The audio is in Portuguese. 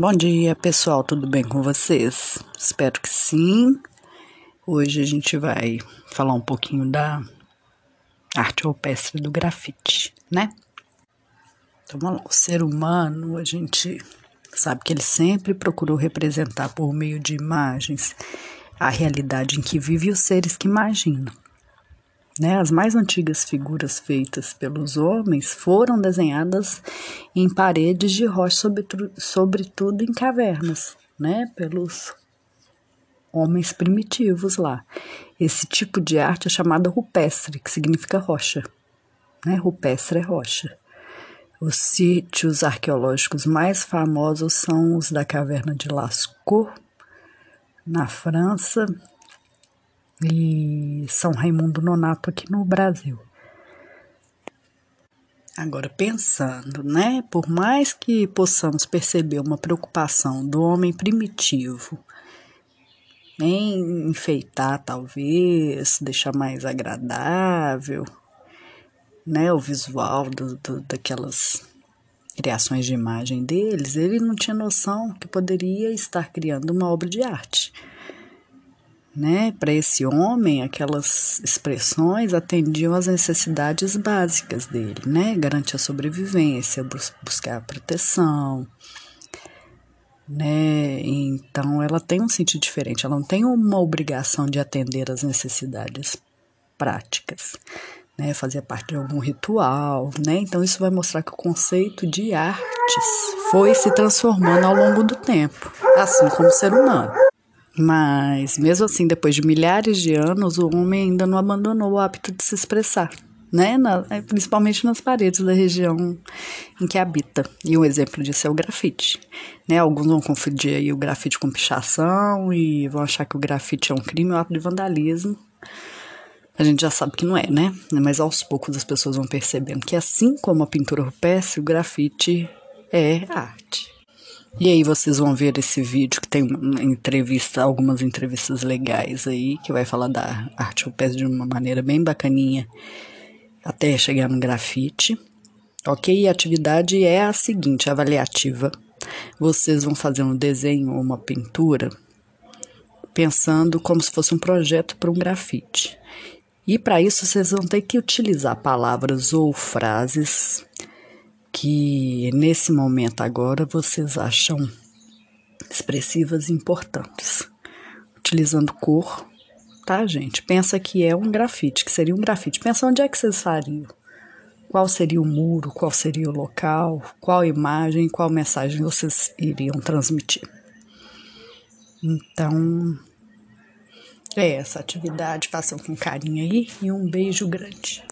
Bom dia, pessoal, tudo bem com vocês? Espero que sim. Hoje a gente vai falar um pouquinho da arte rupestre do grafite, né? Então, vamos lá. o ser humano, a gente sabe que ele sempre procurou representar por meio de imagens a realidade em que vive os seres que imaginam. Né? As mais antigas figuras feitas pelos homens foram desenhadas em paredes de rocha, sobretudo, em cavernas, né? pelos homens primitivos lá. Esse tipo de arte é chamada rupestre, que significa rocha. Né? Rupestre é rocha. Os sítios arqueológicos mais famosos são os da caverna de Lascaux, na França, e São Raimundo Nonato aqui no Brasil. Agora, pensando, né? Por mais que possamos perceber uma preocupação do homem primitivo em enfeitar, talvez, deixar mais agradável, né? O visual do, do, daquelas criações de imagem deles, ele não tinha noção que poderia estar criando uma obra de arte né? Para esse homem, aquelas expressões atendiam às necessidades básicas dele, né? Garantir a sobrevivência, bus buscar proteção, né? Então ela tem um sentido diferente, ela não tem uma obrigação de atender às necessidades práticas, né? Fazer parte de algum ritual, né? Então isso vai mostrar que o conceito de artes foi se transformando ao longo do tempo, assim como o ser humano. Mas, mesmo assim, depois de milhares de anos, o homem ainda não abandonou o hábito de se expressar, né? Na, é, principalmente nas paredes da região em que habita. E um exemplo disso é o grafite. Né? Alguns vão confundir o grafite com pichação e vão achar que o grafite é um crime ou ato de vandalismo. A gente já sabe que não é, né? Mas aos poucos as pessoas vão percebendo que, assim como a pintura rupestre, o grafite é arte. E aí vocês vão ver esse vídeo que tem entrevista, algumas entrevistas legais aí, que vai falar da arte rupestre de uma maneira bem bacaninha, até chegar no grafite. Ok? E a atividade é a seguinte, avaliativa. Vocês vão fazer um desenho ou uma pintura pensando como se fosse um projeto para um grafite. E para isso vocês vão ter que utilizar palavras ou frases que nesse momento agora vocês acham expressivas e importantes. Utilizando cor, tá, gente? Pensa que é um grafite, que seria um grafite. Pensa onde é que vocês fariam. Qual seria o muro, qual seria o local, qual imagem, qual mensagem vocês iriam transmitir. Então, é essa atividade. Façam com carinho aí e um beijo grande.